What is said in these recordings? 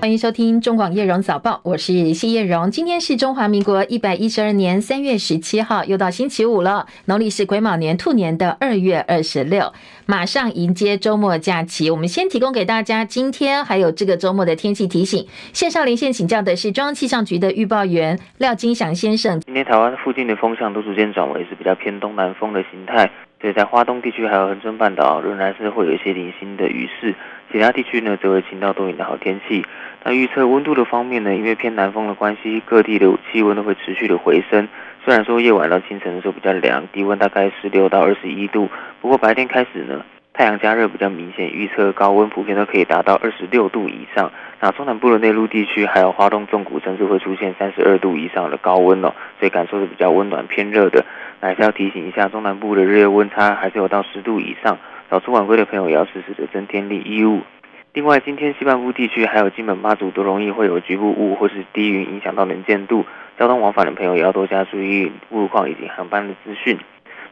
欢迎收听中广叶荣早报，我是谢叶荣。今天是中华民国一百一十二年三月十七号，又到星期五了。农历是癸卯年兔年的二月二十六，马上迎接周末假期。我们先提供给大家今天还有这个周末的天气提醒。线上连线请教的是中央气象局的预报员廖金祥先生。今天台湾附近的风向都逐渐转为是比较偏东南风的形态，所以在花东地区还有恒春半岛仍然是会有一些零星的雨势。其他地区呢，则为晴到多云的好天气。那预测温度的方面呢，因为偏南风的关系，各地的气温都会持续的回升。虽然说夜晚到清晨的时候比较凉，低温大概十六到二十一度，不过白天开始呢，太阳加热比较明显，预测高温普遍都可以达到二十六度以上。那中南部的内陆地区，还有花东纵谷，甚至会出现三十二度以上的高温哦，所以感受是比较温暖偏热的。那还是要提醒一下，中南部的日夜温差还是有到十度以上。早出晚归的朋友也要适时的增添衣衣物。另外，今天西半部地区还有金门、马祖都容易会有局部雾或是低云影响到能见度，交通往返的朋友也要多加注意路况以及航班的资讯。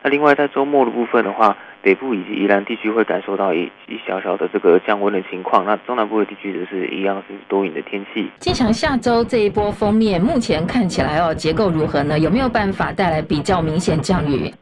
那另外，在周末的部分的话，北部以及宜兰地区会感受到一一小小的这个降温的情况。那中南部的地区则是一样是多云的天气。经常下周这一波封面，目前看起来哦，结构如何呢？有没有办法带来比较明显降雨？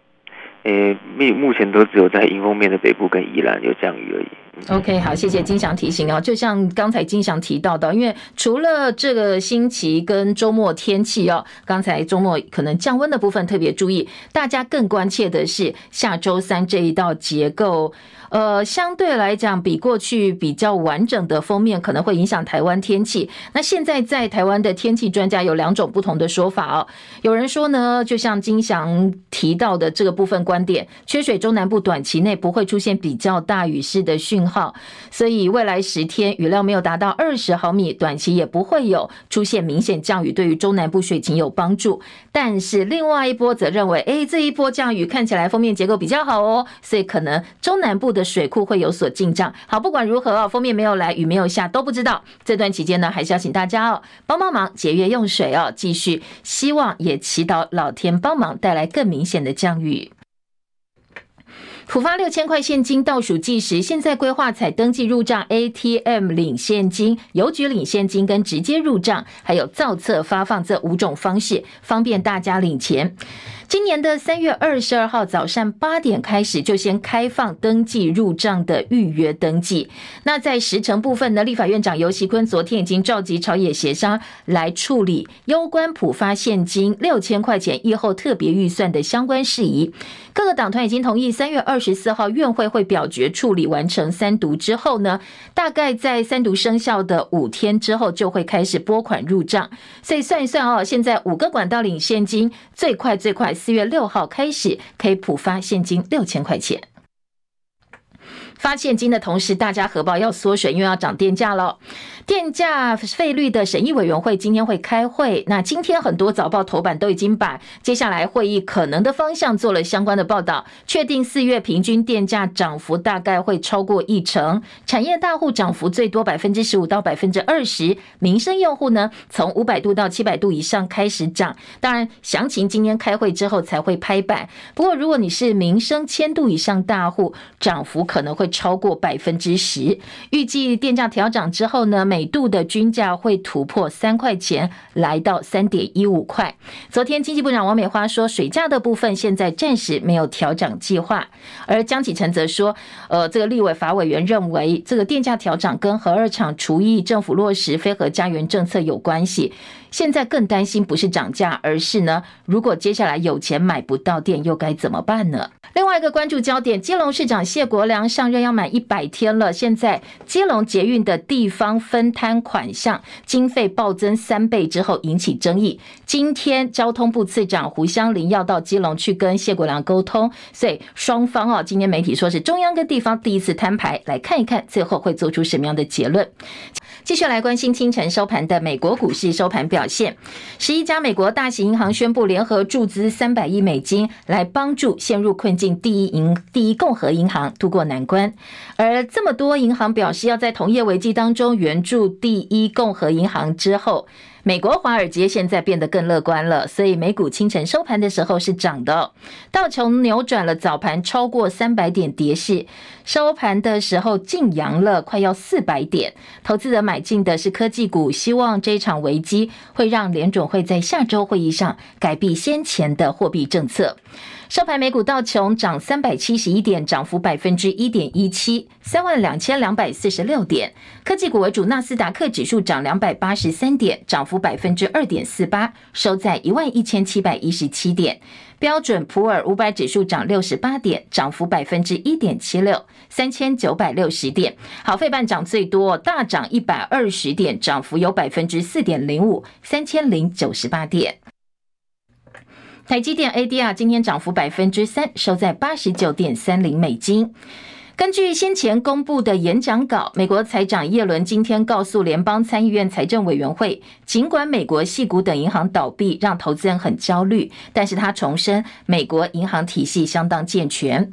诶，目目前都只有在迎风面的北部跟宜兰有降雨而已。OK，好，谢谢金祥提醒哦。就像刚才金祥提到的，因为除了这个星期跟周末天气哦，刚才周末可能降温的部分特别注意，大家更关切的是下周三这一道结构。呃，相对来讲，比过去比较完整的封面可能会影响台湾天气。那现在在台湾的天气专家有两种不同的说法哦。有人说呢，就像金祥提到的这个部分观点，缺水中南部短期内不会出现比较大雨势的讯号，所以未来十天雨量没有达到二十毫米，短期也不会有出现明显降雨，对于中南部水情有帮助。但是另外一波则认为，哎，这一波降雨看起来封面结构比较好哦，所以可能中南部的。水库会有所进账。好，不管如何哦，封面没有来，雨没有下都不知道。这段期间呢，还是要请大家哦帮帮忙节约用水哦，继续希望也祈祷老天帮忙带来更明显的降雨。浦发六千块现金倒数计时，现在规划采登记入账、ATM 领现金、邮局领现金跟直接入账，还有造册发放这五种方式，方便大家领钱。今年的三月二十二号早上八点开始，就先开放登记入账的预约登记。那在时程部分呢，立法院长游锡坤昨天已经召集朝野协商来处理攸关普发现金六千块钱疫后特别预算的相关事宜。各个党团已经同意，三月二十四号院会会表决处理完成三读之后呢，大概在三读生效的五天之后就会开始拨款入账。所以算一算哦，现在五个管道领现金，最快最快。四月六号开始可以普发现金六千块钱。发现金的同时，大家荷包要缩水，因为要涨电价了。电价费率的审议委员会今天会开会。那今天很多早报头版都已经把接下来会议可能的方向做了相关的报道，确定四月平均电价涨幅大概会超过一成，产业大户涨幅最多百分之十五到百分之二十，民生用户呢从五百度到七百度以上开始涨。当然，详情今天开会之后才会拍板。不过，如果你是民生千度以上大户，涨幅可能会超过百分之十。预计电价调涨之后呢，每度的均价会突破三块钱，来到三点一五块。昨天经济部长王美花说，水价的部分现在暂时没有调涨计划。而江启臣则说，呃，这个立委法委员认为，这个电价调涨跟核二厂除役政府落实非核家园政策有关系。现在更担心不是涨价，而是呢，如果接下来有钱买不到电，又该怎么办呢？另外一个关注焦点，基隆市长谢国梁上任要满一百天了，现在基隆捷运的地方分摊款项经费暴增三倍之后引起争议。今天交通部次长胡湘林要到基隆去跟谢国梁沟通，所以双方啊，今天媒体说是中央跟地方第一次摊牌，来看一看最后会做出什么样的结论。继续来关心清晨收盘的美国股市收盘表现，十一家美国大型银行宣布联合注资三百亿美金，来帮助陷入困境第一银第一共和银行渡过难关。而这么多银行表示要在同业危机当中援助第一共和银行之后。美国华尔街现在变得更乐观了，所以美股清晨收盘的时候是涨的。道琼扭转了早盘超过三百点跌势，收盘的时候净扬了快要四百点。投资者买进的是科技股，希望这场危机会让联准会在下周会议上改变先前的货币政策。收盘，美股道琼涨三百七十一点，涨幅百分之一点一七，三万两千两百四十六点。科技股为主，纳斯达克指数涨两百八十三点，涨幅百分之二点四八，收在一万一千七百一十七点。标准普尔五百指数涨六十八点，涨幅百分之一点七六，三千九百六十点。好，费半涨最多，大涨一百二十点，涨幅有百分之四点零五，三千零九十八点。台积电 ADR 今天涨幅百分之三，收在八十九点三零美金。根据先前公布的演讲稿，美国财长耶伦今天告诉联邦参议院财政委员会，尽管美国系股等银行倒闭让投资人很焦虑，但是他重申美国银行体系相当健全。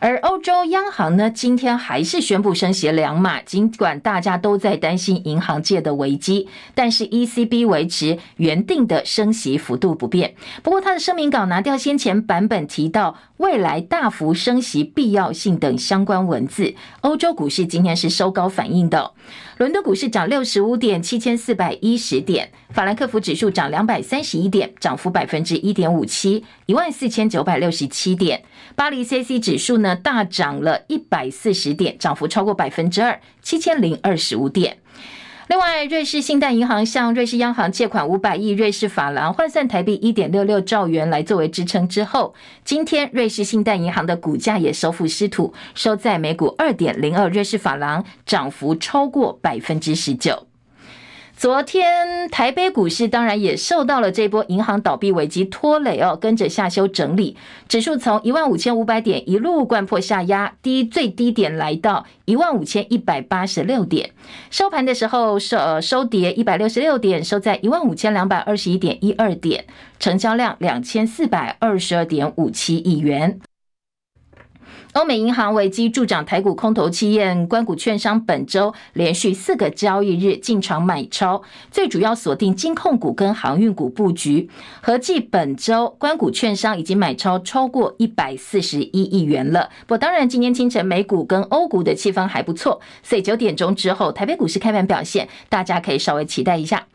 而欧洲央行呢，今天还是宣布升息两码，尽管大家都在担心银行界的危机，但是 ECB 维持原定的升息幅度不变。不过，他的声明稿拿掉先前版本提到未来大幅升息必要性等相关文字。欧洲股市今天是收高反应的。伦敦股市涨六十五点，七千四百一十点；法兰克福指数涨两百三十一点，涨幅百分之一点五七，一万四千九百六十七点。巴黎 C C 指数呢大涨了一百四十点，涨幅超过百分之二，七千零二十五点。另外，瑞士信贷银行向瑞士央行借款五百亿瑞士法郎，换算台币一点六六兆元来作为支撑之后，今天瑞士信贷银行的股价也收复失土，收在每股二点零二瑞士法郎，涨幅超过百分之十九。昨天台北股市当然也受到了这波银行倒闭危机拖累哦，跟着下修整理，指数从一万五千五百点一路掼破下压，低最低点来到一万五千一百八十六点，收盘的时候收呃收跌一百六十六点，收在一万五千两百二十一点一二点，成交量两千四百二十二点五七亿元。欧美银行危机助长台股空头气焰，关股券商本周连续四个交易日进场买超，最主要锁定金控股跟航运股布局。合计本周关股券商已经买超超过一百四十一亿元了。不过当然，今天清晨美股跟欧股的气氛还不错，所以九点钟之后台北股市开盘表现，大家可以稍微期待一下。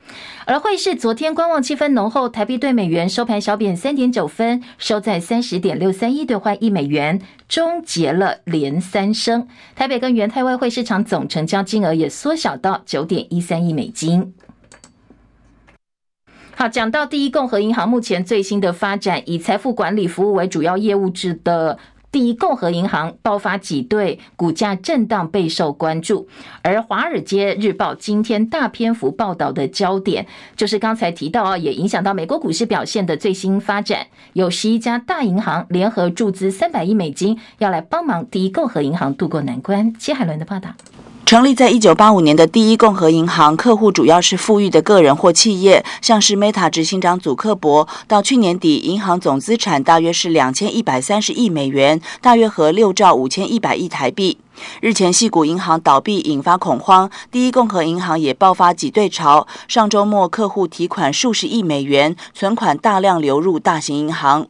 而汇市昨天观望气氛浓厚，台币兑美元收盘小贬三点九分，收在三十点六三一兑换一美元。终结了连三升，台北跟元泰外汇市场总成交金额也缩小到九点一三亿美金。好，讲到第一共和银行目前最新的发展，以财富管理服务为主要业务制的。第一共和银行爆发挤兑，股价震荡备受关注。而《华尔街日报》今天大篇幅报道的焦点，就是刚才提到啊，也影响到美国股市表现的最新发展。有十一家大银行联合注资三百亿美金，要来帮忙第一共和银行渡过难关。谢海伦的报道。成立在一九八五年的第一共和银行，客户主要是富裕的个人或企业，像是 Meta 执行长祖克伯。到去年底，银行总资产大约是两千一百三十亿美元，大约合六兆五千一百亿台币。日前，矽谷银行倒闭引发恐慌，第一共和银行也爆发挤兑潮。上周末，客户提款数十亿美元，存款大量流入大型银行。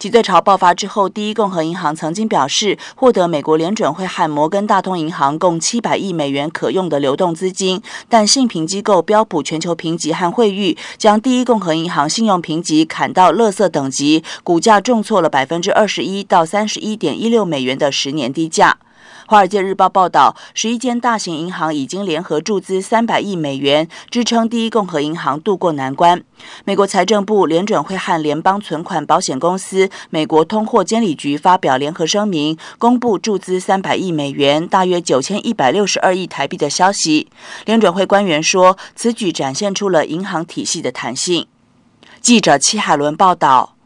挤兑潮爆发之后，第一共和银行曾经表示获得美国联准会和摩根大通银行共七百亿美元可用的流动资金，但信评机构标普全球评级和汇誉将第一共和银行信用评级砍到乐色等级，股价重挫了百分之二十一到三十一点一六美元的十年低价。《华尔街日报》报道，十一间大型银行已经联合注资三百亿美元，支撑第一共和银行渡过难关。美国财政部、联准会和联邦存款保险公司、美国通货监理局发表联合声明，公布注资三百亿美元（大约九千一百六十二亿台币）的消息。联准会官员说，此举展现出了银行体系的弹性。记者戚海伦报道。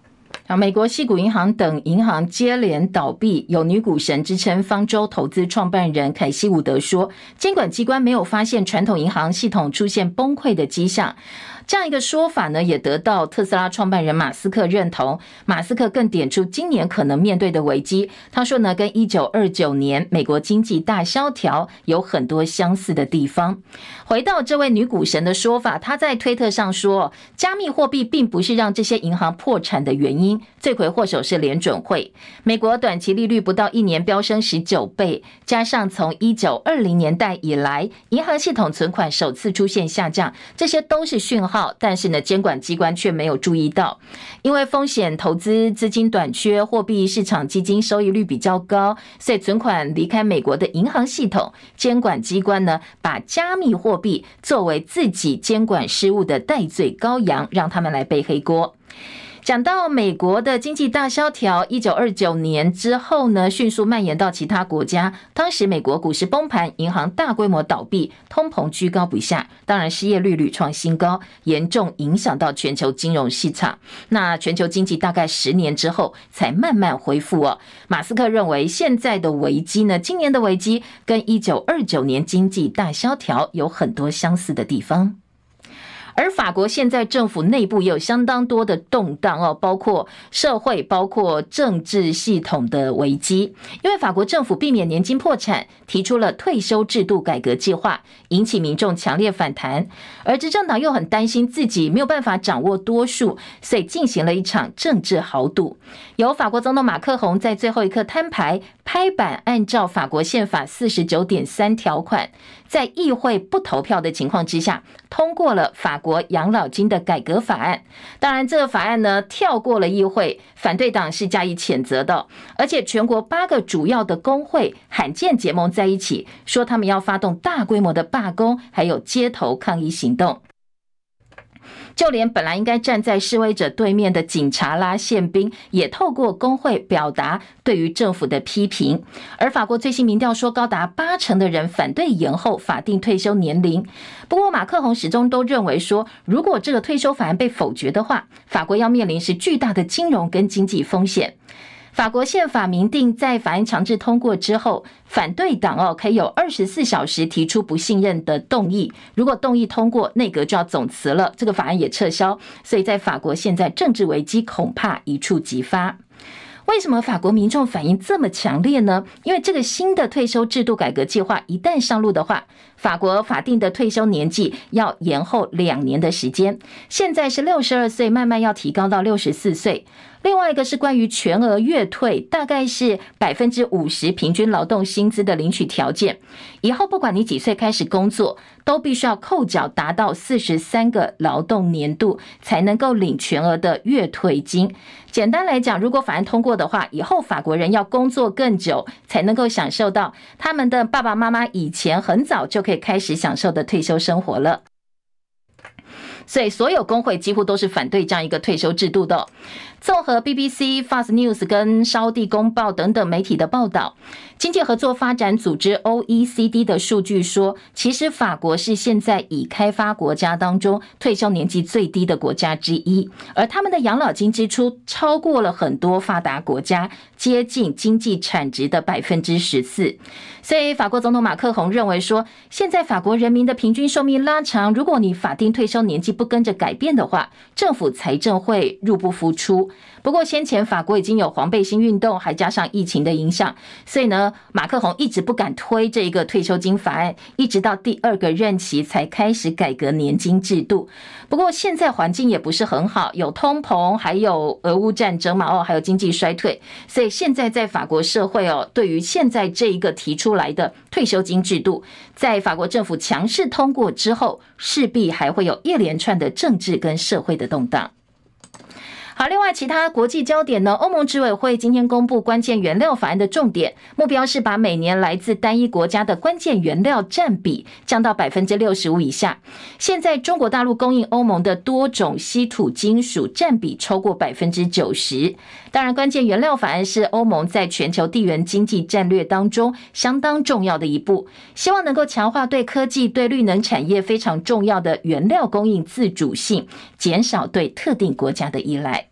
啊，美国西谷银行等银行接连倒闭，有女股神之称。方舟投资创办人凯西伍德说，监管机关没有发现传统银行系统出现崩溃的迹象。这样一个说法呢，也得到特斯拉创办人马斯克认同。马斯克更点出今年可能面对的危机，他说呢，跟一九二九年美国经济大萧条有很多相似的地方。回到这位女股神的说法，她在推特上说，加密货币并不是让这些银行破产的原因，罪魁祸首是联准会。美国短期利率不到一年飙升十九倍，加上从一九二零年代以来，银行系统存款首次出现下降，这些都是讯号。但是呢，监管机关却没有注意到，因为风险投资资金短缺，货币市场基金收益率比较高，所以存款离开美国的银行系统，监管机关呢，把加密货币作为自己监管失误的代罪羔羊，让他们来背黑锅。讲到美国的经济大萧条，一九二九年之后呢，迅速蔓延到其他国家。当时美国股市崩盘，银行大规模倒闭，通膨居高不下，当然失业率屡创新高，严重影响到全球金融市场。那全球经济大概十年之后才慢慢恢复哦。马斯克认为现在的危机呢，今年的危机跟一九二九年经济大萧条有很多相似的地方。而法国现在政府内部也有相当多的动荡哦，包括社会、包括政治系统的危机。因为法国政府避免年金破产，提出了退休制度改革计划，引起民众强烈反弹。而执政党又很担心自己没有办法掌握多数，所以进行了一场政治豪赌。由法国总统马克宏在最后一刻摊牌，拍板按照法国宪法四十九点三条款，在议会不投票的情况之下，通过了法国养老金的改革法案。当然，这个法案呢，跳过了议会，反对党是加以谴责的。而且，全国八个主要的工会罕见结盟在一起，说他们要发动大规模的罢工，还有街头抗议行动。就连本来应该站在示威者对面的警察啦、宪兵，也透过工会表达对于政府的批评。而法国最新民调说，高达八成的人反对延后法定退休年龄。不过，马克宏始终都认为说，如果这个退休法案被否决的话，法国要面临是巨大的金融跟经济风险。法国宪法明定，在法案强制通过之后，反对党哦可以有二十四小时提出不信任的动议。如果动议通过，内阁就要总辞了，这个法案也撤销。所以在法国现在政治危机恐怕一触即发。为什么法国民众反应这么强烈呢？因为这个新的退休制度改革计划一旦上路的话，法国法定的退休年纪要延后两年的时间，现在是六十二岁，慢慢要提高到六十四岁。另外一个是关于全额月退，大概是百分之五十平均劳动薪资的领取条件。以后不管你几岁开始工作，都必须要扣缴达到四十三个劳动年度，才能够领全额的月退金。简单来讲，如果法案通过的话，以后法国人要工作更久，才能够享受到他们的爸爸妈妈以前很早就可以开始享受的退休生活了。所以，所有工会几乎都是反对这样一个退休制度的。综合 BBC、Fast News 跟沙地公报等等媒体的报道，经济合作发展组织 OECD 的数据说，其实法国是现在已开发国家当中退休年纪最低的国家之一，而他们的养老金支出超过了很多发达国家，接近经济产值的百分之十四。所以，法国总统马克宏认为说，现在法国人民的平均寿命拉长，如果你法定退休年纪不跟着改变的话，政府财政会入不敷出。不过先前法国已经有黄背心运动，还加上疫情的影响，所以呢，马克宏一直不敢推这一个退休金法案，一直到第二个任期才开始改革年金制度。不过现在环境也不是很好，有通膨，还有俄乌战争嘛，哦，还有经济衰退，所以现在在法国社会哦，对于现在这一个提出来的退休金制度，在法国政府强势通过之后，势必还会有一连串的政治跟社会的动荡。好，另外其他国际焦点呢？欧盟执委会今天公布关键原料法案的重点，目标是把每年来自单一国家的关键原料占比降到百分之六十五以下。现在中国大陆供应欧盟的多种稀土金属占比超过百分之九十。当然，关键原料法案是欧盟在全球地缘经济战略当中相当重要的一步，希望能够强化对科技、对绿能产业非常重要的原料供应自主性，减少对特定国家的依赖。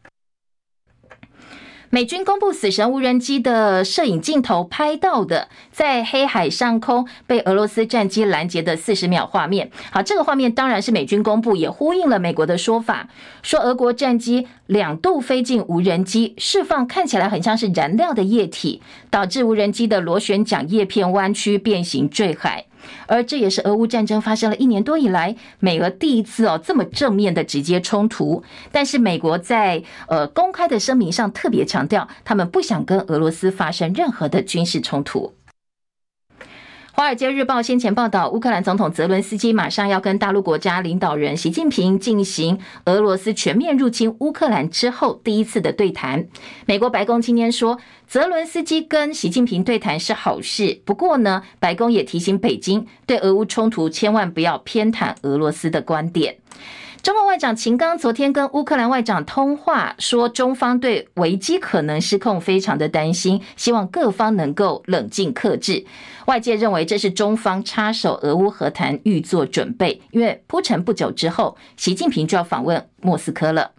美军公布死神无人机的摄影镜头拍到的，在黑海上空被俄罗斯战机拦截的四十秒画面。好，这个画面当然是美军公布，也呼应了美国的说法，说俄国战机两度飞进无人机，释放看起来很像是燃料的液体，导致无人机的螺旋桨叶片弯曲变形坠海。而这也是俄乌战争发生了一年多以来，美俄第一次哦这么正面的直接冲突。但是美国在呃公开的声明上特别强调，他们不想跟俄罗斯发生任何的军事冲突。《华尔街日报》先前报道，乌克兰总统泽伦斯基马上要跟大陆国家领导人习近平进行俄罗斯全面入侵乌克兰之后第一次的对谈。美国白宫今天说，泽伦斯基跟习近平对谈是好事，不过呢，白宫也提醒北京，对俄乌冲突千万不要偏袒俄罗斯的观点。中国外长秦刚昨天跟乌克兰外长通话，说中方对危机可能失控非常的担心，希望各方能够冷静克制。外界认为这是中方插手俄乌和谈预做准备，因为铺陈不久之后，习近平就要访问莫斯科了。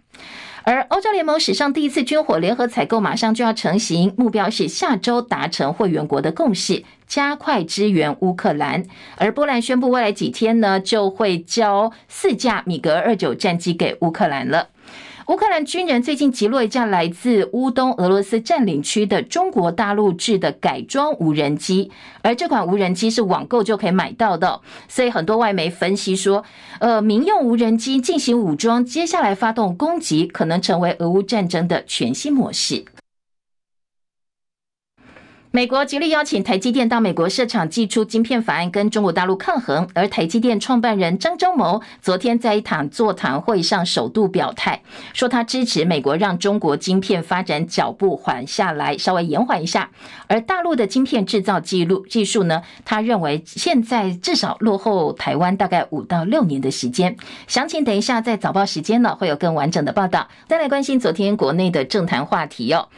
而欧洲联盟史上第一次军火联合采购马上就要成型，目标是下周达成会员国的共识，加快支援乌克兰。而波兰宣布未来几天呢，就会交四架米格二九战机给乌克兰了。乌克兰军人最近击落一架来自乌东俄罗斯占领区的中国大陆制的改装无人机，而这款无人机是网购就可以买到的，所以很多外媒分析说，呃，民用无人机进行武装，接下来发动攻击，可能成为俄乌战争的全新模式。美国极力邀请台积电到美国设厂，祭出晶片法案，跟中国大陆抗衡。而台积电创办人张忠谋昨天在一场座谈会上首度表态，说他支持美国让中国晶片发展脚步缓下来，稍微延缓一下。而大陆的晶片制造记录技术呢，他认为现在至少落后台湾大概五到六年的时间。详情等一下在早报时间呢会有更完整的报道。再来关心昨天国内的政坛话题哦。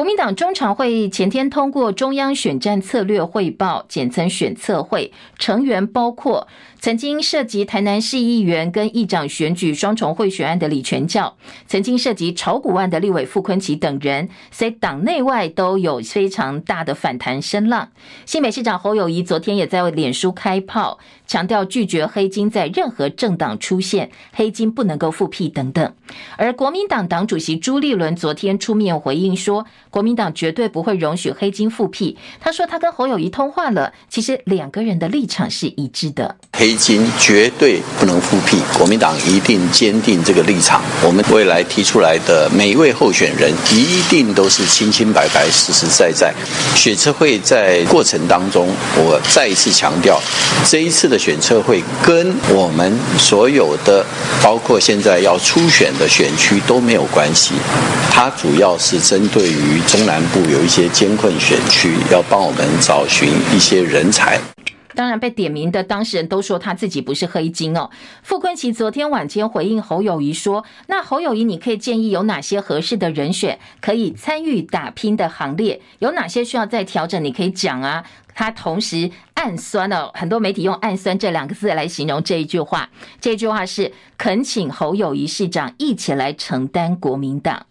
国民党中常会前天通过中央选战策略汇报，简称选策会，成员包括曾经涉及台南市议员跟议长选举双重贿选案的李全教，曾经涉及炒股案的立委傅崐萁等人，所以党内外都有非常大的反弹声浪。新北市长侯友宜昨天也在脸书开炮，强调拒绝黑金在任何政党出现，黑金不能够复辟等等。而国民党党主席朱立伦昨天出面回应说，国民党绝对不会容许黑金复辟。他说他跟侯友宜通话了，其实两个人的立场是一致的。金绝对不能复辟，国民党一定坚定这个立场。我们未来提出来的每一位候选人，一定都是清清白白、实实在在。选策会在过程当中，我再一次强调，这一次的选策会跟我们所有的，包括现在要初选的选区都没有关系。它主要是针对于中南部有一些艰困选区，要帮我们找寻一些人才。当然，被点名的当事人都说他自己不是黑金哦。傅昆萁昨天晚间回应侯友谊说：“那侯友谊，你可以建议有哪些合适的人选可以参与打拼的行列？有哪些需要再调整？你可以讲啊。”他同时暗酸哦，很多媒体用“暗酸”这两个字来形容这一句话。这句话是恳请侯友谊市长一起来承担国民党。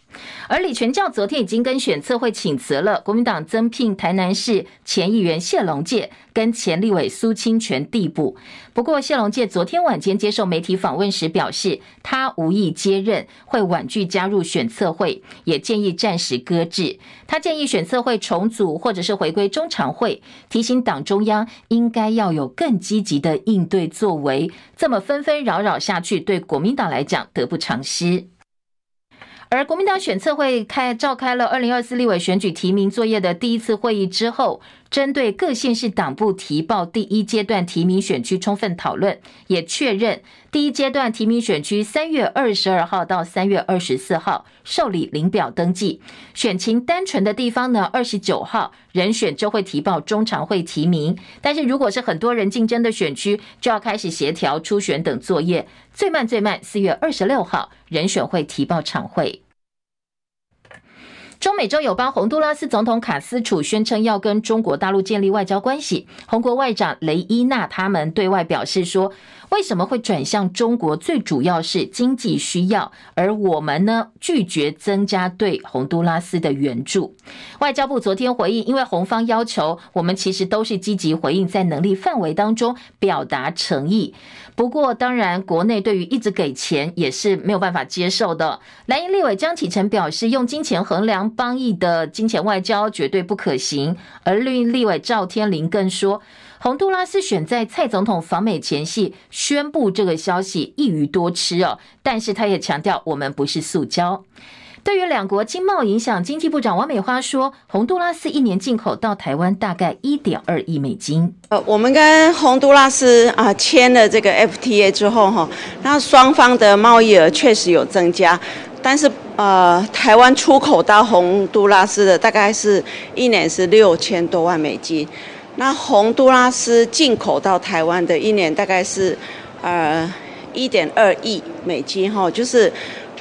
而李全教昨天已经跟选测会请辞了，国民党增聘台南市前议员谢龙介跟前立委苏清泉递补。不过谢龙介昨天晚间接受媒体访问时表示，他无意接任，会婉拒加入选测会，也建议暂时搁置。他建议选测会重组或者是回归中常会，提醒党中央应该要有更积极的应对作为。这么纷纷扰扰下去，对国民党来讲得不偿失。而国民党选策会开召开了二零二四立委选举提名作业的第一次会议之后，针对各县市党部提报第一阶段提名选区充分讨论，也确认第一阶段提名选区三月二十二号到三月二十四号受理领表登记，选情单纯的地方呢，二十九号人选就会提报中常会提名，但是如果是很多人竞争的选区，就要开始协调初选等作业，最慢最慢四月二十六号人选会提报常会。中美洲友邦洪都拉斯总统卡斯楚宣称要跟中国大陆建立外交关系。洪国外长雷伊娜他们对外表示说，为什么会转向中国？最主要是经济需要，而我们呢，拒绝增加对洪都拉斯的援助。外交部昨天回应，因为红方要求我们其实都是积极回应，在能力范围当中表达诚意。不过，当然，国内对于一直给钱也是没有办法接受的。蓝营立委江启臣表示，用金钱衡量邦谊的金钱外交绝对不可行。而绿营立委赵天麟更说，洪都拉斯选在蔡总统访美前夕宣布这个消息，一鱼多吃哦。但是他也强调，我们不是塑胶。对于两国经贸影响，经济部长王美花说，洪都拉斯一年进口到台湾大概一点二亿美金。呃，我们跟洪都拉斯啊签了这个 FTA 之后哈，那双方的贸易额确实有增加，但是呃，台湾出口到洪都拉斯的大概是一年是六千多万美金，那洪都拉斯进口到台湾的一年大概是呃一点二亿美金哈，就是。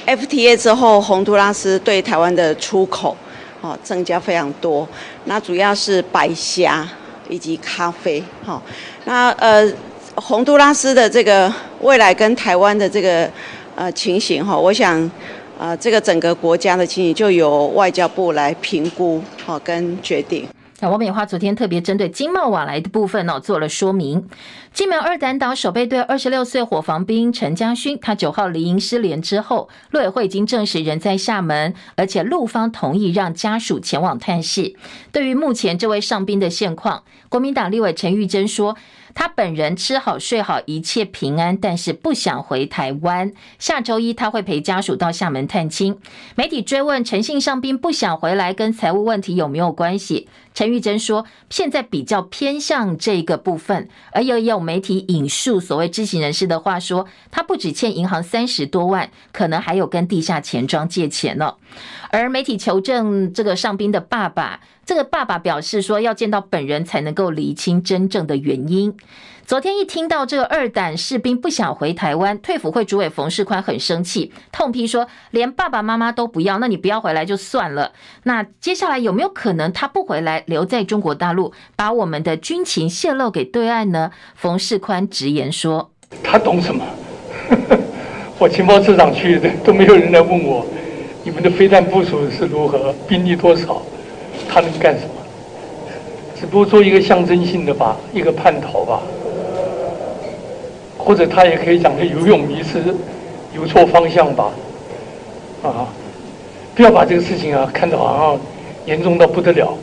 FTA 之后，洪都拉斯对台湾的出口，哦，增加非常多。那主要是白虾以及咖啡，哈。那呃，洪都拉斯的这个未来跟台湾的这个呃情形，哈，我想，呃，这个整个国家的情形就由外交部来评估，哈，跟决定。那王美花昨天特别针对经贸往来的部分呢，做了说明。金门二胆岛守备队二十六岁伙房兵陈家勋，他九号离营失联之后，陆委会已经证实人在厦门，而且陆方同意让家属前往探视。对于目前这位上兵的现况，国民党立委陈玉珍说，他本人吃好睡好，一切平安，但是不想回台湾。下周一他会陪家属到厦门探亲。媒体追问陈姓上兵不想回来跟财务问题有没有关系？陈玉珍说，现在比较偏向这个部分，而有有媒体引述所谓知情人士的话说，他不止欠银行三十多万，可能还有跟地下钱庄借钱呢。而媒体求证这个上兵的爸爸，这个爸爸表示说，要见到本人才能够厘清真正的原因。昨天一听到这个二胆士兵不想回台湾，退辅会主委冯世宽很生气，痛批说，连爸爸妈妈都不要，那你不要回来就算了。那接下来有没有可能他不回来，留在中国大陆，把我们的军情泄露给对岸呢？冯世宽直言说，他懂什么？我情报处长去的都没有人来问我。你们的飞弹部署是如何？兵力多少？他能干什么？只不过做一个象征性的吧，一个叛逃吧，或者他也可以讲他游泳迷失，游错方向吧，啊，不要把这个事情啊看得好像严重到不得了。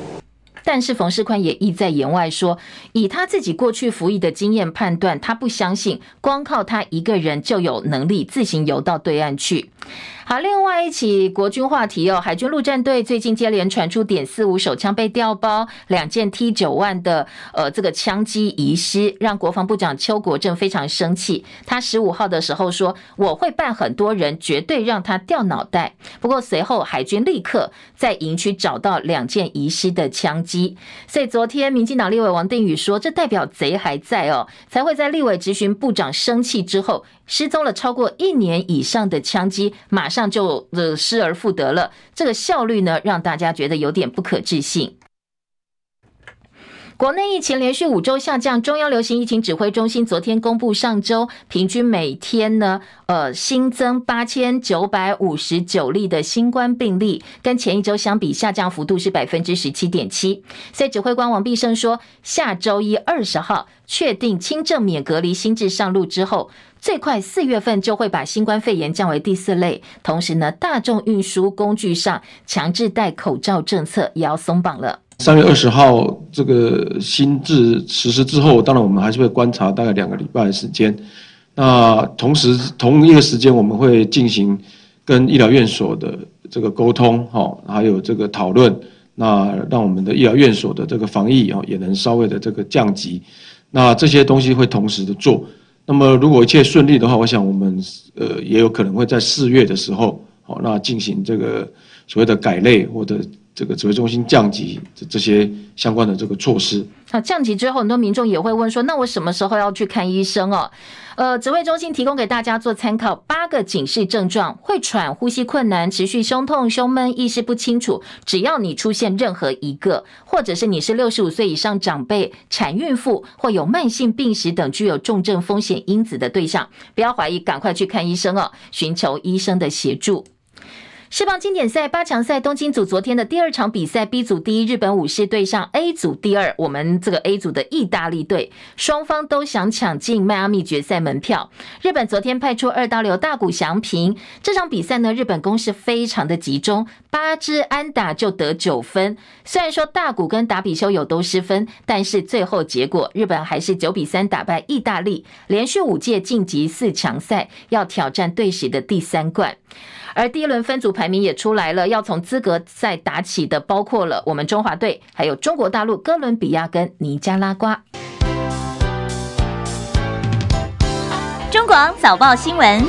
但是冯世宽也意在言外说，以他自己过去服役的经验判断，他不相信光靠他一个人就有能力自行游到对岸去。好，另外一起国军话题哦，海军陆战队最近接连传出点四五手枪被调包，两件 T 九万的呃这个枪机遗失，让国防部长邱国正非常生气。他十五号的时候说，我会办很多人，绝对让他掉脑袋。不过随后海军立刻在营区找到两件遗失的枪击所以昨天民进党立委王定宇说，这代表贼还在哦，才会在立委执行部长生气之后。失踪了超过一年以上的枪击，马上就呃失而复得了，这个效率呢，让大家觉得有点不可置信。国内疫情连续五周下降，中央流行疫情指挥中心昨天公布，上周平均每天呢，呃，新增八千九百五十九例的新冠病例，跟前一周相比下降幅度是百分之十七点七。所以指挥官王必胜说，下周一二十号确定轻症免隔离新制上路之后，最快四月份就会把新冠肺炎降为第四类。同时呢，大众运输工具上强制戴口罩政策也要松绑了。三月二十号这个新制实施之后，当然我们还是会观察大概两个礼拜的时间。那同时同一个时间，我们会进行跟医疗院所的这个沟通，哈，还有这个讨论。那让我们的医疗院所的这个防疫啊，也能稍微的这个降级。那这些东西会同时的做。那么如果一切顺利的话，我想我们呃也有可能会在四月的时候，好，那进行这个所谓的改类或者。这个指挥中心降级这这些相关的这个措施。好，降级之后，很多民众也会问说，那我什么时候要去看医生哦？呃，指挥中心提供给大家做参考，八个警示症状：会喘、呼吸困难、持续胸痛、胸闷、意识不清楚。只要你出现任何一个，或者是你是六十五岁以上长辈、产孕妇或有慢性病史等具有重症风险因子的对象，不要怀疑，赶快去看医生哦，寻求医生的协助。世棒经典赛八强赛，东京组昨天的第二场比赛，B 组第一日本武士对上 A 组第二，我们这个 A 组的意大利队，双方都想抢进迈阿密决赛门票。日本昨天派出二刀流大谷翔平，这场比赛呢，日本攻势非常的集中，八支安打就得九分。虽然说大谷跟达比修有都失分，但是最后结果日本还是九比三打败意大利，连续五届晋级四强赛，要挑战队史的第三冠。而第一轮分组排名也出来了，要从资格赛打起的，包括了我们中华队，还有中国大陆哥伦比亚跟尼加拉瓜。中广早报新闻。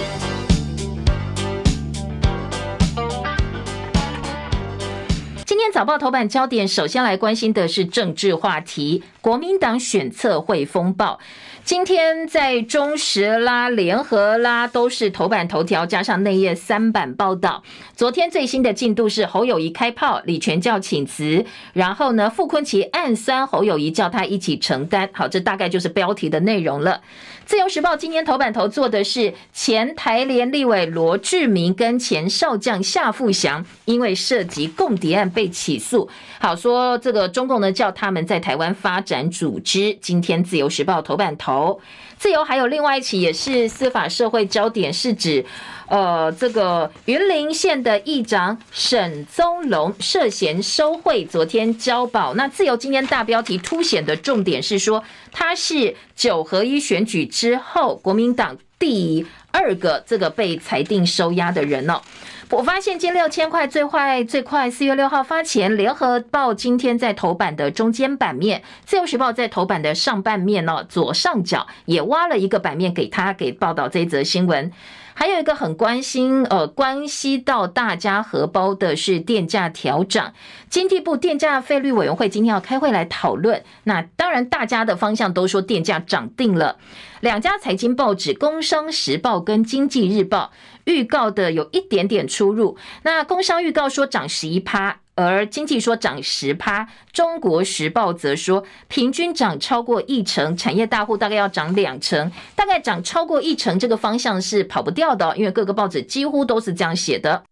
今天早报头版焦点，首先来关心的是政治话题，国民党选测会风暴。今天在中时啦、联合啦，都是头版头条，加上内页三版报道。昨天最新的进度是侯友谊开炮，李全教请辞，然后呢，傅昆奇暗酸侯友谊，叫他一起承担。好，这大概就是标题的内容了。自由时报今年头版头做的是前台联立委罗志明跟前少将夏富祥，因为涉及共谍案被起诉。好，说这个中共呢叫他们在台湾发展组织。今天自由时报头版头。自由还有另外一起也是司法社会焦点，是指，呃，这个云林县的议长沈宗龙涉嫌收贿，昨天交保。那自由今天大标题凸显的重点是说，他是九合一选举之后国民党第二个这个被裁定收押的人哦。我发现金六千块最快最快四月六号发钱。联合报今天在头版的中间版面，自由时报在头版的上半面哦，左上角也挖了一个版面给他给报道这则新闻。还有一个很关心呃关系到大家荷包的是电价调涨，经济部电价费率委员会今天要开会来讨论。那当然大家的方向都说电价涨定了。两家财经报纸《工商时报》跟《经济日报》预告的有一点点出入。那工商预告说涨十一趴，而经济说涨十趴。《中国时报》则说平均涨超过一成，产业大户大概要涨两成，大概涨超过一成，这个方向是跑不掉的，因为各个报纸几乎都是这样写的。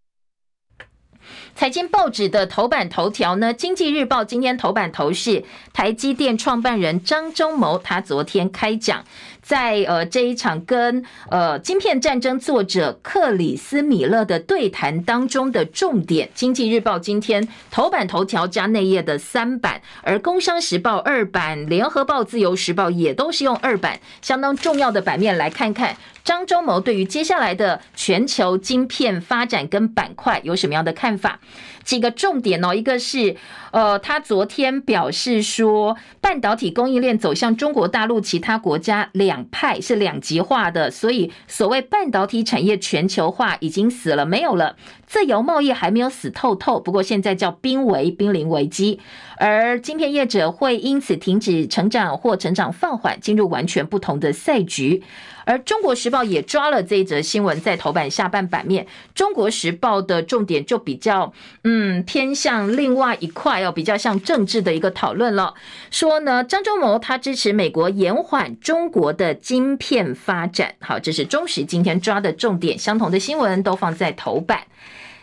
财经报纸的头版头条呢，《经济日报》今天头版头是台积电创办人张忠谋，他昨天开讲。在呃这一场跟呃晶片战争作者克里斯米勒的对谈当中的重点，《经济日报》今天头版头条加内页的三版，而《工商时报》二版，《联合报》、《自由时报》也都是用二版，相当重要的版面来看看张忠谋对于接下来的全球晶片发展跟板块有什么样的看法。几个重点哦，一个是，呃，他昨天表示说，半导体供应链走向中国大陆其他国家两派是两极化的，所以所谓半导体产业全球化已经死了，没有了。自由贸易还没有死透透，不过现在叫濒危、濒临危机，而晶片业者会因此停止成长或成长放缓，进入完全不同的赛局。而中国时报也抓了这一则新闻，在头版下半版面，中国时报的重点就比较嗯偏向另外一块哦，比较像政治的一个讨论了。说呢，张忠谋他支持美国延缓中国的晶片发展。好，这是中时今天抓的重点，相同的新闻都放在头版。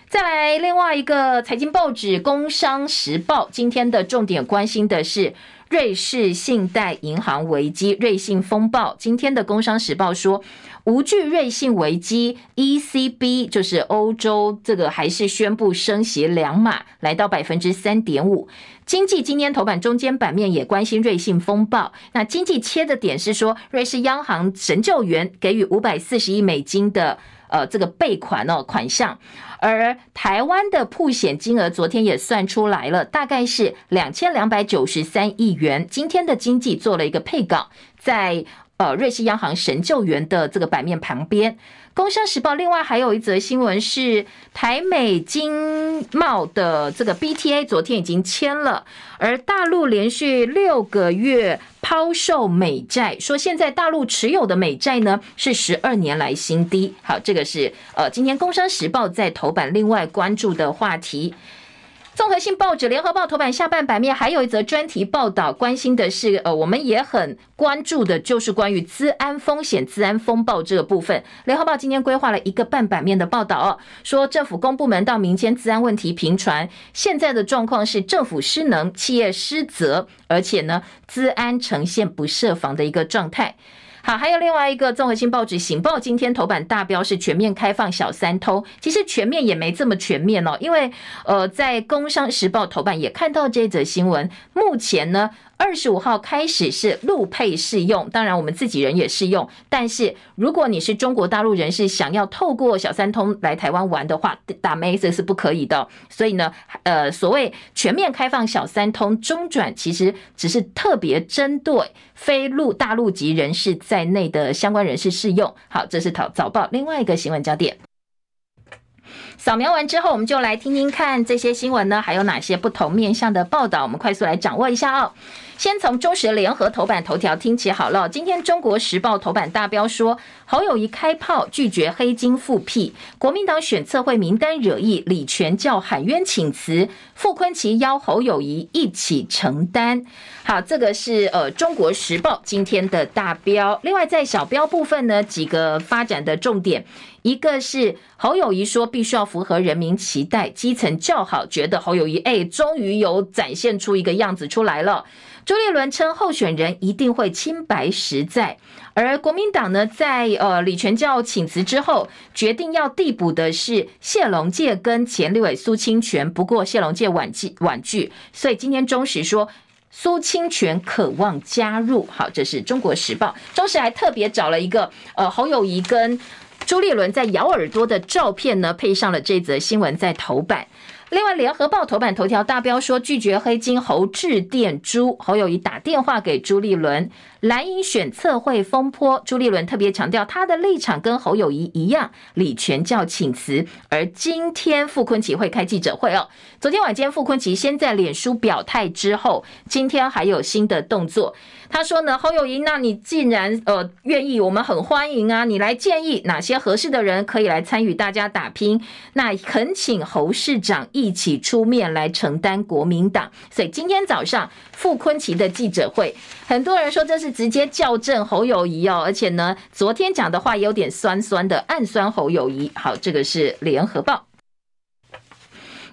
再来另外一个财经报纸《工商时报》，今天的重点关心的是瑞士信贷银行危机、瑞信风暴。今天的《工商时报》说，无惧瑞信危机，ECB 就是欧洲这个还是宣布升息两码，来到百分之三点五。经济今天头版中间版面也关心瑞信风暴。那经济切的点是说，瑞士央行神救援，给予五百四十亿美金的呃这个备款哦款项。而台湾的铺险金额昨天也算出来了，大概是两千两百九十三亿元。今天的经济做了一个配稿，在呃瑞士央行神救援的这个版面旁边。工商时报另外还有一则新闻是台美经贸的这个 BTA 昨天已经签了，而大陆连续六个月抛售美债，说现在大陆持有的美债呢是十二年来新低。好，这个是呃今天工商时报在头版另外关注的话题。综合性报纸《联合报》头版下半版面还有一则专题报道，关心的是，呃，我们也很关注的，就是关于资安风险、资安风暴这个部分。《联合报》今天规划了一个半版面的报道哦，说政府公部门到民间资安问题频传，现在的状况是政府失能、企业失责，而且呢，资安呈现不设防的一个状态。好，还有另外一个综合性报纸《醒报》今天头版大标是全面开放小三通，其实全面也没这么全面哦，因为呃，在《工商时报》头版也看到这则新闻，目前呢。二十五号开始是陆配适用，当然我们自己人也适用。但是如果你是中国大陆人士，想要透过小三通来台湾玩的话，打妹这是不可以的。所以呢，呃，所谓全面开放小三通中转，其实只是特别针对非陆大陆籍人士在内的相关人士适用。好，这是早早报另外一个新闻焦点。扫描完之后，我们就来听听看这些新闻呢，还有哪些不同面向的报道，我们快速来掌握一下哦。先从中时联合头版头条听起好了。今天中国时报头版大标说，侯友宜开炮拒绝黑金复辟，国民党选测会名单惹议，李全教喊冤请辞，傅昆奇邀侯友宜一起承担。好，这个是呃中国时报今天的大标。另外在小标部分呢，几个发展的重点，一个是侯友宜说必须要符合人民期待，基层叫好，觉得侯友宜哎，终于有展现出一个样子出来了。朱立伦称候选人一定会清白实在，而国民党呢，在呃李全教请辞之后，决定要递补的是谢龙介跟前立委苏清泉，不过谢龙介婉拒婉拒，所以今天中时说苏清泉渴望加入。好，这是中国时报，中时还特别找了一个呃侯友谊跟朱立伦在咬耳朵的照片呢，配上了这则新闻在头版。另外，联合报头版头条大标说拒绝黑金，侯致电朱，侯友谊打电话给朱立伦。蓝营选测会风波，朱立伦特别强调他的立场跟侯友宜一样，李全教请辞。而今天傅崐萁会开记者会哦。昨天晚间傅崐萁先在脸书表态之后，今天还有新的动作。他说呢，侯友宜，那你既然呃愿意，我们很欢迎啊，你来建议哪些合适的人可以来参与大家打拼，那恳请侯市长一起出面来承担国民党。所以今天早上傅昆奇的记者会，很多人说这是直接校正侯友谊哦，而且呢，昨天讲的话有点酸酸的，暗酸侯友谊。好，这个是联合报。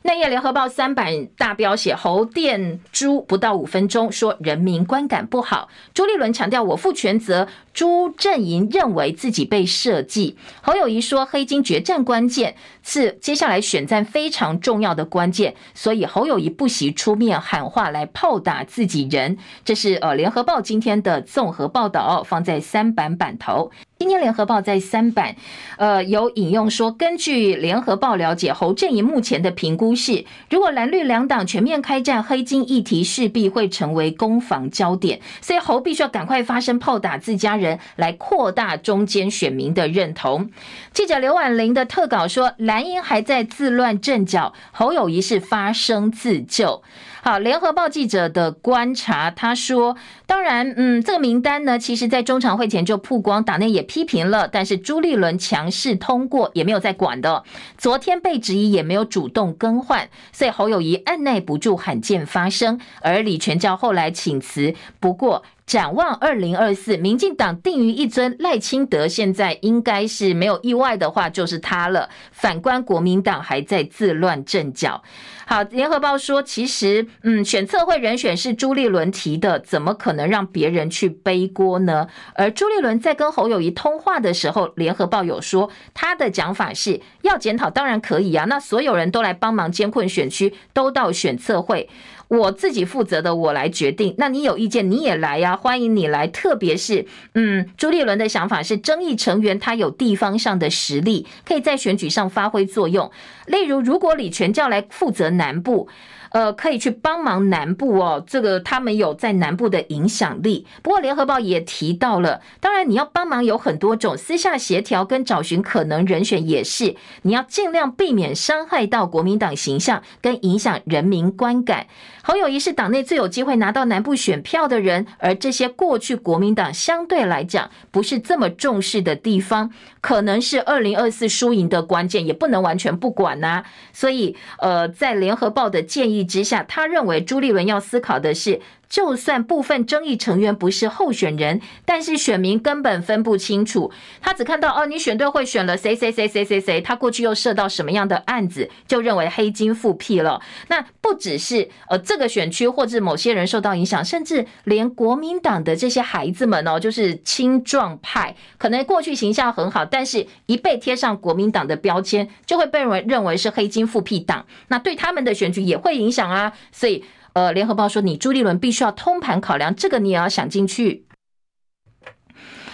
内页联合报三版大标写侯电朱不到五分钟，说人民观感不好。朱立伦强调我负全责，朱阵营认为自己被设计。侯友谊说黑金决战关键是接下来选战非常重要的关键，所以侯友谊不惜出面喊话来炮打自己人。这是呃联合报今天的综合报道，放在三版版头。今天联合报在三版，呃，有引用说，根据联合报了解，侯阵营目前的评估是，如果蓝绿两党全面开战，黑金议题势必会成为攻防焦点，所以侯必须要赶快发声炮打自家人，来扩大中间选民的认同。记者刘婉玲的特稿说，蓝营还在自乱阵脚，侯友谊是发声自救。好，联合报记者的观察，他说，当然，嗯，这个名单呢，其实在中常会前就曝光，党内也批评了，但是朱立伦强势通过，也没有再管的。昨天被质疑，也没有主动更换，所以侯友谊按耐不住罕见发声，而李全教后来请辞，不过。展望二零二四，民进党定于一尊赖清德，现在应该是没有意外的话，就是他了。反观国民党还在自乱阵脚。好，联合报说，其实，嗯，选测会人选是朱立伦提的，怎么可能让别人去背锅呢？而朱立伦在跟侯友谊通话的时候，联合报有说，他的讲法是要检讨，当然可以啊。那所有人都来帮忙监困选区，都到选测会。我自己负责的，我来决定。那你有意见，你也来呀，欢迎你来。特别是，嗯，朱立伦的想法是，争议成员他有地方上的实力，可以在选举上发挥作用。例如，如果李全教来负责南部。呃，可以去帮忙南部哦，这个他们有在南部的影响力。不过联合报也提到了，当然你要帮忙有很多种，私下协调跟找寻可能人选也是，你要尽量避免伤害到国民党形象跟影响人民观感。侯友谊是党内最有机会拿到南部选票的人，而这些过去国民党相对来讲不是这么重视的地方，可能是二零二四输赢的关键，也不能完全不管呐、所以，呃，在联合报的建议之下，他认为朱立伦要思考的是。就算部分争议成员不是候选人，但是选民根本分不清楚。他只看到哦，你选对会选了谁谁谁谁谁谁，他过去又涉到什么样的案子，就认为黑金复辟了。那不只是呃这个选区或者某些人受到影响，甚至连国民党的这些孩子们哦，就是青壮派，可能过去形象很好，但是一被贴上国民党的标签，就会被认为认为是黑金复辟党。那对他们的选举也会影响啊，所以。呃，联合报说，你朱立伦必须要通盘考量，这个你也要想进去。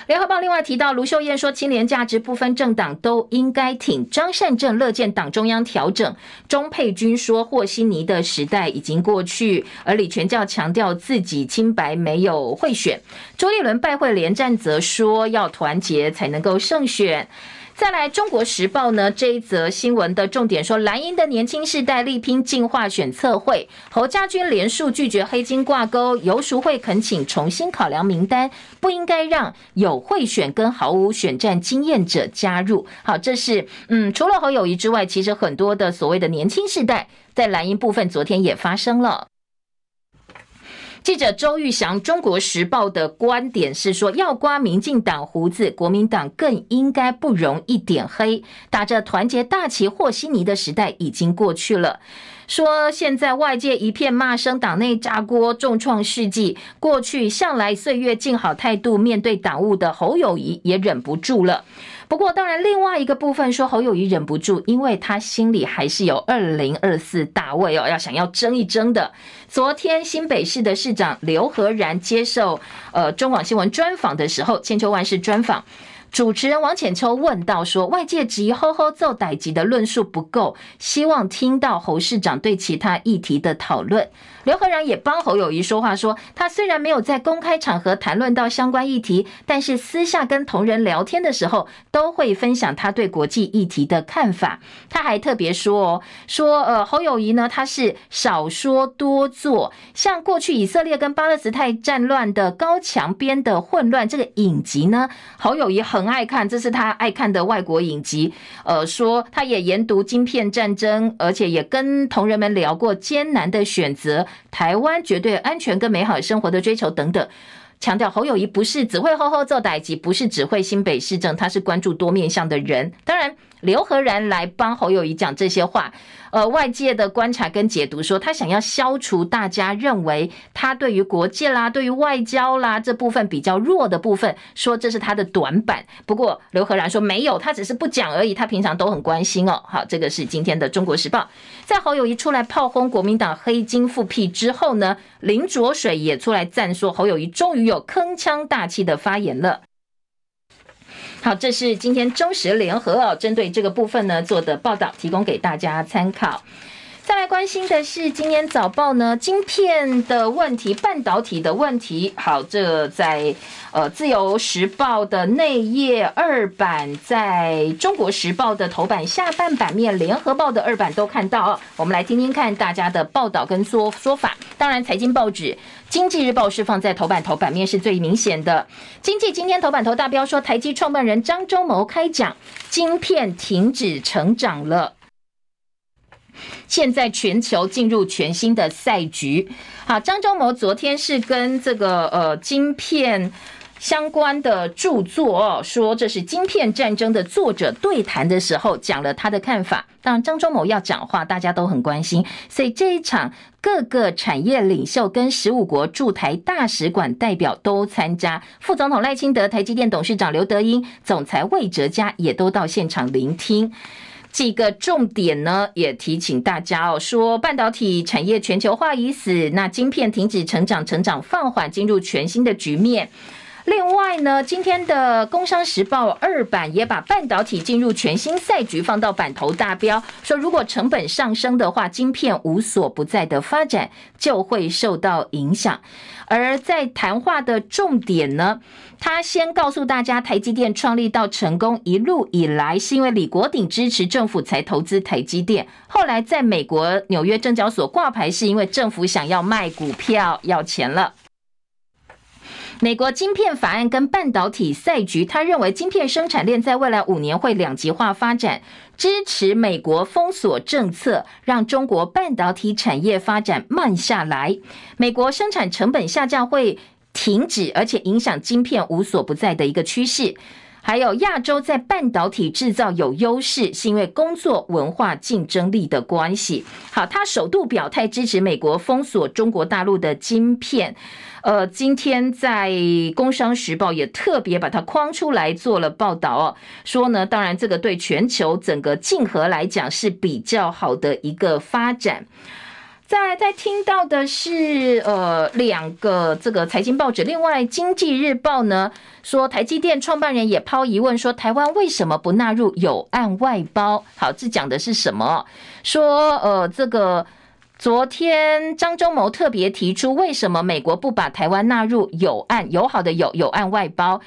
联合报另外提到，卢秀燕说，清廉价值不分政党都应该挺。张善政乐见党中央调整。钟佩君说，和稀泥的时代已经过去。而李全教强调自己清白，没有贿选。朱立伦拜会连战则说，要团结才能够胜选。再来，《中国时报》呢这一则新闻的重点说，蓝营的年轻世代力拼进化选测会，侯家军连数拒绝黑金挂钩，游淑慧恳请重新考量名单，不应该让有贿选跟毫无选战经验者加入。好，这是嗯，除了侯友谊之外，其实很多的所谓的年轻世代在蓝营部分，昨天也发生了。记者周玉祥，《中国时报》的观点是说，要刮民进党胡子，国民党更应该不容一点黑。打着团结大旗和稀泥的时代已经过去了。说现在外界一片骂声，党内炸锅，重创世纪。过去向来岁月静好态度面对党务的侯友宜也忍不住了。不过，当然，另外一个部分说侯友谊忍不住，因为他心里还是有二零二四大位哦，要想要争一争的。昨天新北市的市长刘和然接受呃中广新闻专访的时候，千秋万世专访。主持人王浅秋问到说：“外界质疑吼吼奏代志的论述不够，希望听到侯市长对其他议题的讨论。”刘和然也帮侯友谊说话，说他虽然没有在公开场合谈论到相关议题，但是私下跟同仁聊天的时候，都会分享他对国际议题的看法。他还特别说哦，说呃侯友谊呢，他是少说多做，像过去以色列跟巴勒斯坦战乱的高墙边的混乱这个影集呢，侯友谊很。爱看，这是他爱看的外国影集。呃，说他也研读晶片战争，而且也跟同仁们聊过艰难的选择，台湾绝对安全跟美好生活的追求等等。强调侯友谊不是只会吼吼做代志，不是只会新北市政，他是关注多面向的人。当然，刘和然来帮侯友宜讲这些话。呃，外界的观察跟解读说，他想要消除大家认为他对于国际啦、对于外交啦这部分比较弱的部分，说这是他的短板。不过刘和然说没有，他只是不讲而已，他平常都很关心哦。好，这个是今天的《中国时报》。在侯友宜出来炮轰国民党黑金复辟之后呢，林卓水也出来赞说侯友宜终于有铿锵大气的发言了。好，这是今天中时联合哦，针对这个部分呢做的报道，提供给大家参考。再来关心的是今天早报呢，晶片的问题，半导体的问题。好，这在呃自由时报的内页二版，在中国时报的头版下半版面，联合报的二版都看到哦。我们来听听看大家的报道跟说说法。当然，财经报纸。经济日报是放在头版头版面是最明显的。经济今天头版头大标说，台积创办人张忠谋开讲，晶片停止成长了。现在全球进入全新的赛局。好，张忠谋昨天是跟这个呃晶片。相关的著作哦，说这是晶片战争的作者对谈的时候讲了他的看法。当然，张忠谋要讲话，大家都很关心，所以这一场各个产业领袖跟十五国驻台大使馆代表都参加，副总统赖清德、台积电董事长刘德英、总裁魏哲嘉也都到现场聆听。这个重点呢，也提醒大家哦，说半导体产业全球化已死，那晶片停止成长，成长放缓，进入全新的局面。另外呢，今天的《工商时报》二版也把半导体进入全新赛局放到版头大标，说如果成本上升的话，晶片无所不在的发展就会受到影响。而在谈话的重点呢，他先告诉大家，台积电创立到成功一路以来，是因为李国鼎支持政府才投资台积电，后来在美国纽约证交所挂牌，是因为政府想要卖股票要钱了。美国晶片法案跟半导体赛局，他认为晶片生产链在未来五年会两极化发展，支持美国封锁政策，让中国半导体产业发展慢下来。美国生产成本下降会停止，而且影响晶片无所不在的一个趋势。还有亚洲在半导体制造有优势，是因为工作文化竞争力的关系。好，他首度表态支持美国封锁中国大陆的晶片。呃，今天在《工商时报》也特别把它框出来做了报道哦，说呢，当然这个对全球整个竞合来讲是比较好的一个发展。再再听到的是，呃，两个这个财经报纸，另外《经济日报》呢说，台积电创办人也抛疑问说，台湾为什么不纳入友岸外包？好，这讲的是什么？说，呃，这个昨天张忠谋特别提出，为什么美国不把台湾纳入友岸友好的友友岸外包？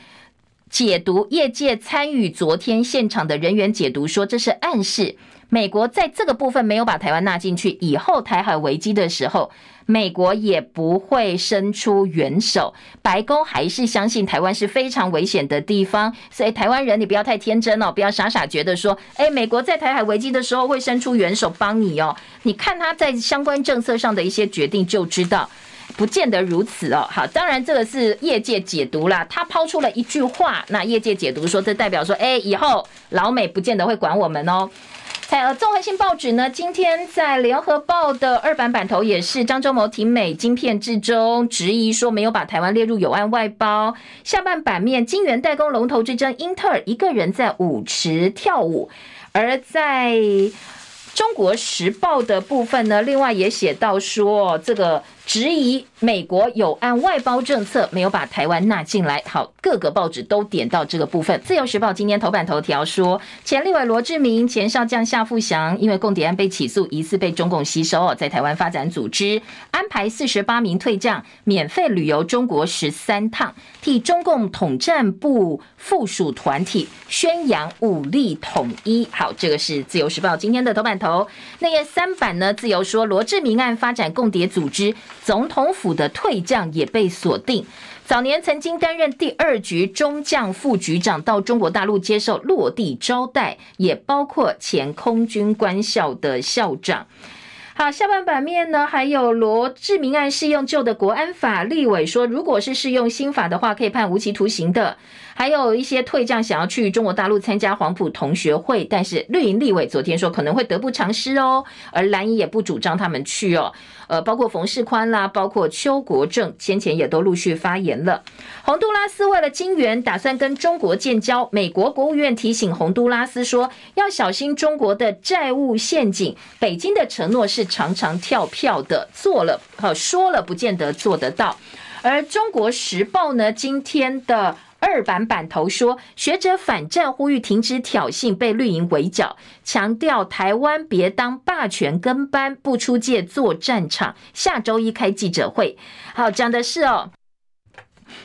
解读业界参与昨天现场的人员解读说，这是暗示。美国在这个部分没有把台湾纳进去，以后台海危机的时候，美国也不会伸出援手。白宫还是相信台湾是非常危险的地方，所以台湾人你不要太天真哦，不要傻傻觉得说，诶，美国在台海危机的时候会伸出援手帮你哦。你看他在相关政策上的一些决定就知道，不见得如此哦。好，当然这个是业界解读啦，他抛出了一句话，那业界解读说，这代表说，诶，以后老美不见得会管我们哦。呃，综合性报纸呢，今天在联合报的二版版头也是张忠谋挺美晶片之中，质疑说没有把台湾列入友岸外包。下半版面，晶圆代工龙头之争，英特尔一个人在舞池跳舞。而在中国时报的部分呢，另外也写到说这个。质疑美国有按外包政策没有把台湾纳进来。好，各个报纸都点到这个部分。自由时报今天头版头条说，前立委罗志明、前少将夏富祥因为共谍案被起诉，疑似被中共吸收，在台湾发展组织安排四十八名退将免费旅游中国十三趟，替中共统战部附属团体宣扬武力统一。好，这个是自由时报今天的头版头。那页三版呢？自由说罗志明案发展共谍组织。总统府的退将也被锁定，早年曾经担任第二局中将副局长，到中国大陆接受落地招待，也包括前空军官校的校长。好，下半版面呢，还有罗志明案适用旧的国安法，立委说，如果是适用新法的话，可以判无期徒刑的。还有一些退将想要去中国大陆参加黄埔同学会，但是绿营立委昨天说可能会得不偿失哦，而蓝营也不主张他们去哦。呃，包括冯世宽啦，包括邱国正先前也都陆续发言了。洪都拉斯为了晶圆，打算跟中国建交。美国国务院提醒洪都拉斯说，要小心中国的债务陷阱。北京的承诺是常常跳票的，做了和说了不见得做得到。而中国时报呢，今天的。二版版头说，学者反战呼吁停止挑衅，被绿营围剿，强调台湾别当霸权跟班，不出界做战场。下周一开记者会，好，讲的是哦。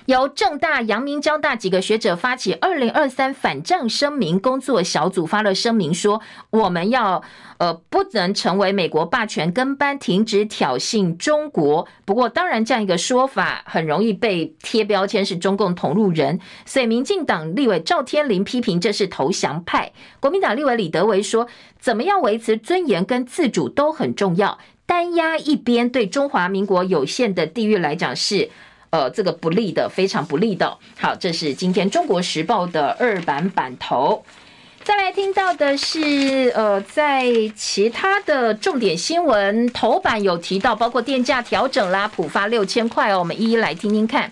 由政大、阳明交大几个学者发起二零二三反战声明工作小组发了声明说，我们要呃不能成为美国霸权跟班，停止挑衅中国。不过，当然这样一个说法很容易被贴标签是中共同路人，所以民进党立委赵天麟批评这是投降派。国民党立委李德维说，怎么样维持尊严跟自主都很重要，单压一边对中华民国有限的地域来讲是。呃，这个不利的，非常不利的。好，这是今天《中国时报》的二版版头。再来听到的是，呃，在其他的重点新闻头版有提到，包括电价调整啦，普发六千块哦。我们一一来听听看。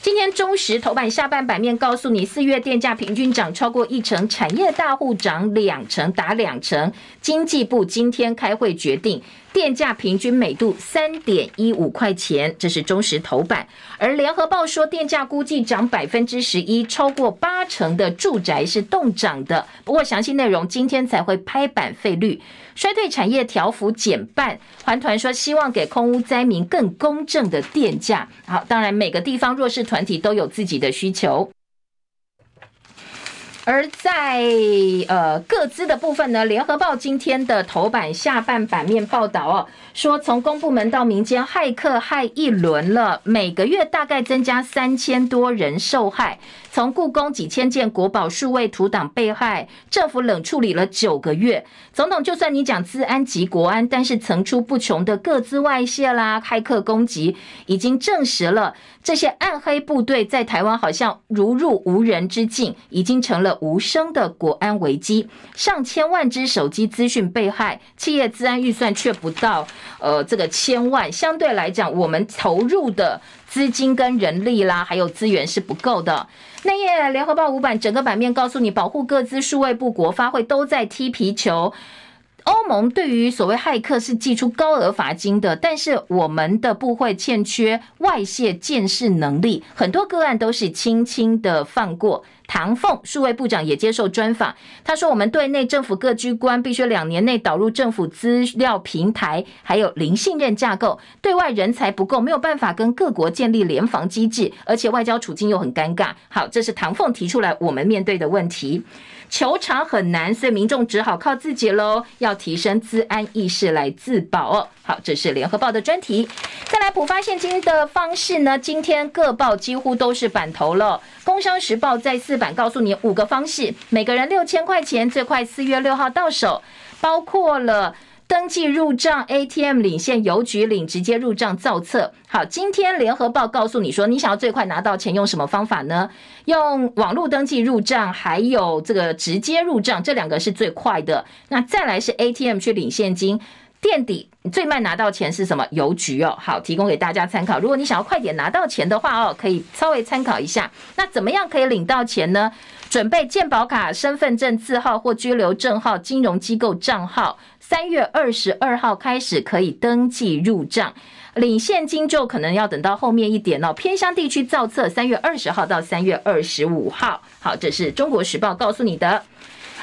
今天中时头版下半版面告诉你，四月电价平均涨超过一成，产业大户涨两成，打两成。经济部今天开会决定。电价平均每度三点一五块钱，这是中时头版。而联合报说，电价估计涨百分之十一，超过八成的住宅是冻涨的。不过详细内容今天才会拍板费率，衰退产业调幅减半。环团说希望给空屋灾民更公正的电价。好，当然每个地方弱势团体都有自己的需求。而在呃各资的部分呢，联合报今天的头版下半版面报道哦，说从公部门到民间，骇客骇一轮了，每个月大概增加三千多人受害。从故宫几千件国宝数位图档被害，政府冷处理了九个月。总统就算你讲资安及国安，但是层出不穷的各资外泄啦、骇客攻击，已经证实了这些暗黑部队在台湾好像如入无人之境，已经成了无声的国安危机。上千万只手机资讯被害，企业资安预算却不到呃这个千万，相对来讲，我们投入的资金跟人力啦，还有资源是不够的。那页联合报五版整个版面告诉你，保护各资数位部国发会都在踢皮球。欧盟对于所谓骇客是祭出高额罚金的，但是我们的部会欠缺外泄鉴识能力，很多个案都是轻轻的放过。唐凤数位部长也接受专访，他说：“我们对内政府各机关必须两年内导入政府资料平台，还有零信任架构；对外人才不够，没有办法跟各国建立联防机制，而且外交处境又很尴尬。”好，这是唐凤提出来我们面对的问题。球场很难，所以民众只好靠自己喽，要提升自安意识来自保哦。好，这是联合报的专题。再来补发现金的方式呢？今天各报几乎都是版头了。工商时报在四版告诉你五个方式，每个人六千块钱，最快四月六号到手，包括了。登记入账，ATM 领现，邮局领，直接入账造册。好，今天联合报告诉你说，你想要最快拿到钱，用什么方法呢？用网络登记入账，还有这个直接入账，这两个是最快的。那再来是 ATM 去领现金，垫底最慢拿到钱是什么？邮局哦。好，提供给大家参考。如果你想要快点拿到钱的话哦，可以稍微参考一下。那怎么样可以领到钱呢？准备健保卡、身份证字号或居留证号、金融机构账号。三月二十二号开始可以登记入账，领现金就可能要等到后面一点哦。偏乡地区造册，三月二十号到三月二十五号。好，这是中国时报告诉你的。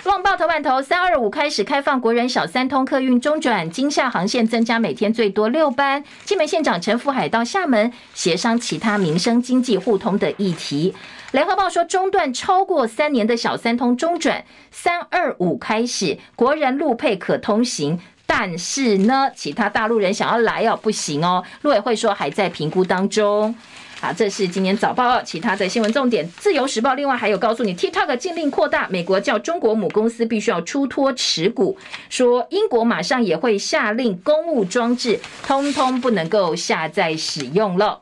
旺报头版头，三二五开始开放国人小三通客运中转，金厦航线增加每天最多六班。金门县长陈福海到厦门协商其他民生经济互通的议题。联合报说，中断超过三年的小三通中转，三二五开始，国人陆配可通行，但是呢，其他大陆人想要来哦，不行哦。陆委会说还在评估当中。好，这是今年早报哦。其他的新闻重点，自由时报另外还有告诉你，TikTok 禁令扩大，美国叫中国母公司必须要出脱持股，说英国马上也会下令公务装置通通不能够下载使用了。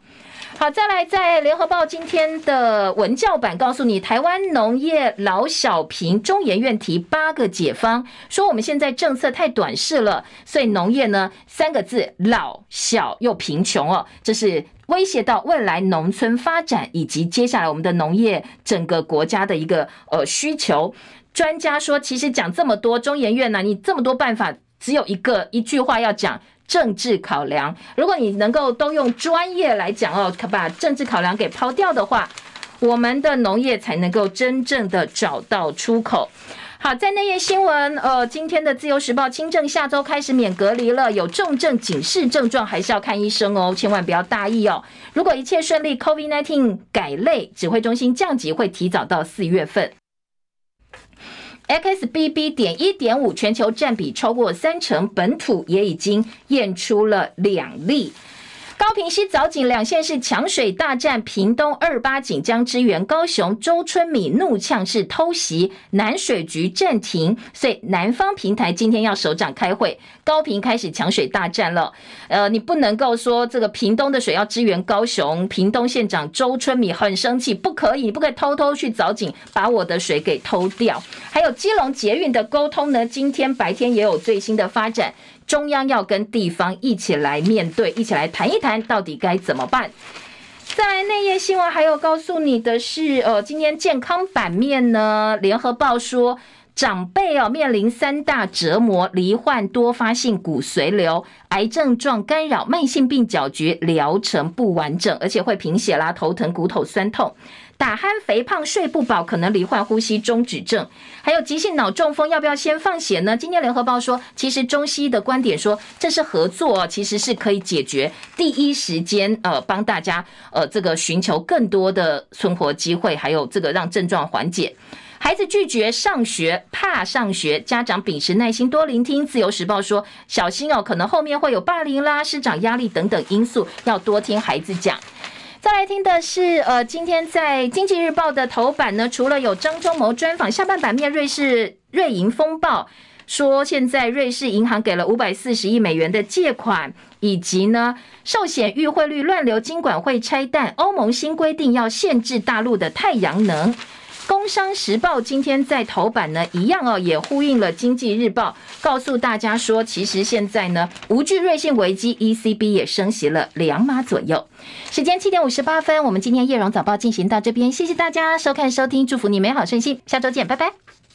好，再来，在联合报今天的文教版告诉你，台湾农业老小贫，中研院提八个解方，说我们现在政策太短视了，所以农业呢三个字老小又贫穷哦，这是威胁到未来农村发展以及接下来我们的农业整个国家的一个呃需求。专家说，其实讲这么多，中研院呢，你这么多办法，只有一个一句话要讲。政治考量，如果你能够都用专业来讲哦，可把政治考量给抛掉的话，我们的农业才能够真正的找到出口。好，在内页新闻，呃，今天的自由时报轻症下周开始免隔离了，有重症警示症状还是要看医生哦，千万不要大意哦。如果一切顺利，COVID-19 改类，指挥中心降级会提早到四月份。XBB. 点一点五全球占比超过三成，本土也已经验出了两例。高屏溪藻井两县市抢水大战，屏东二八井将支援高雄，周春米怒呛是偷袭，南水局暂停，所以南方平台今天要首长开会，高屏开始抢水大战了。呃，你不能够说这个屏东的水要支援高雄，屏东县长周春米很生气，不可以，不可以偷偷去藻井把我的水给偷掉。还有基隆捷运的沟通呢，今天白天也有最新的发展。中央要跟地方一起来面对，一起来谈一谈，到底该怎么办？再来内页新闻，还有告诉你的是，呃，今天健康版面呢，联合报说。长辈哦，面临三大折磨：罹患多发性骨髓瘤、癌症状干扰、慢性病搅局，疗程不完整，而且会贫血啦、头疼、骨头酸痛。打鼾、肥胖、睡不饱，可能罹患呼吸中止症。还有急性脑中风，要不要先放血呢？今天联合报说，其实中西医的观点说，这是合作，其实是可以解决，第一时间呃帮大家呃这个寻求更多的存活机会，还有这个让症状缓解。孩子拒绝上学，怕上学，家长秉持耐心多聆听。自由时报说，小心哦，可能后面会有霸凌啦、师长压力等等因素，要多听孩子讲。再来听的是，呃，今天在经济日报的头版呢，除了有张忠谋专访，下半版面瑞士瑞银风暴说，现在瑞士银行给了五百四十亿美元的借款，以及呢，寿险预汇率乱流，金管会拆弹，欧盟新规定要限制大陆的太阳能。工商时报今天在头版呢，一样哦，也呼应了经济日报，告诉大家说，其实现在呢，无惧瑞信危机，ECB 也升息了两码左右。时间七点五十八分，我们今天叶荣早报进行到这边，谢谢大家收看收听，祝福你美好顺心，下周见，拜拜。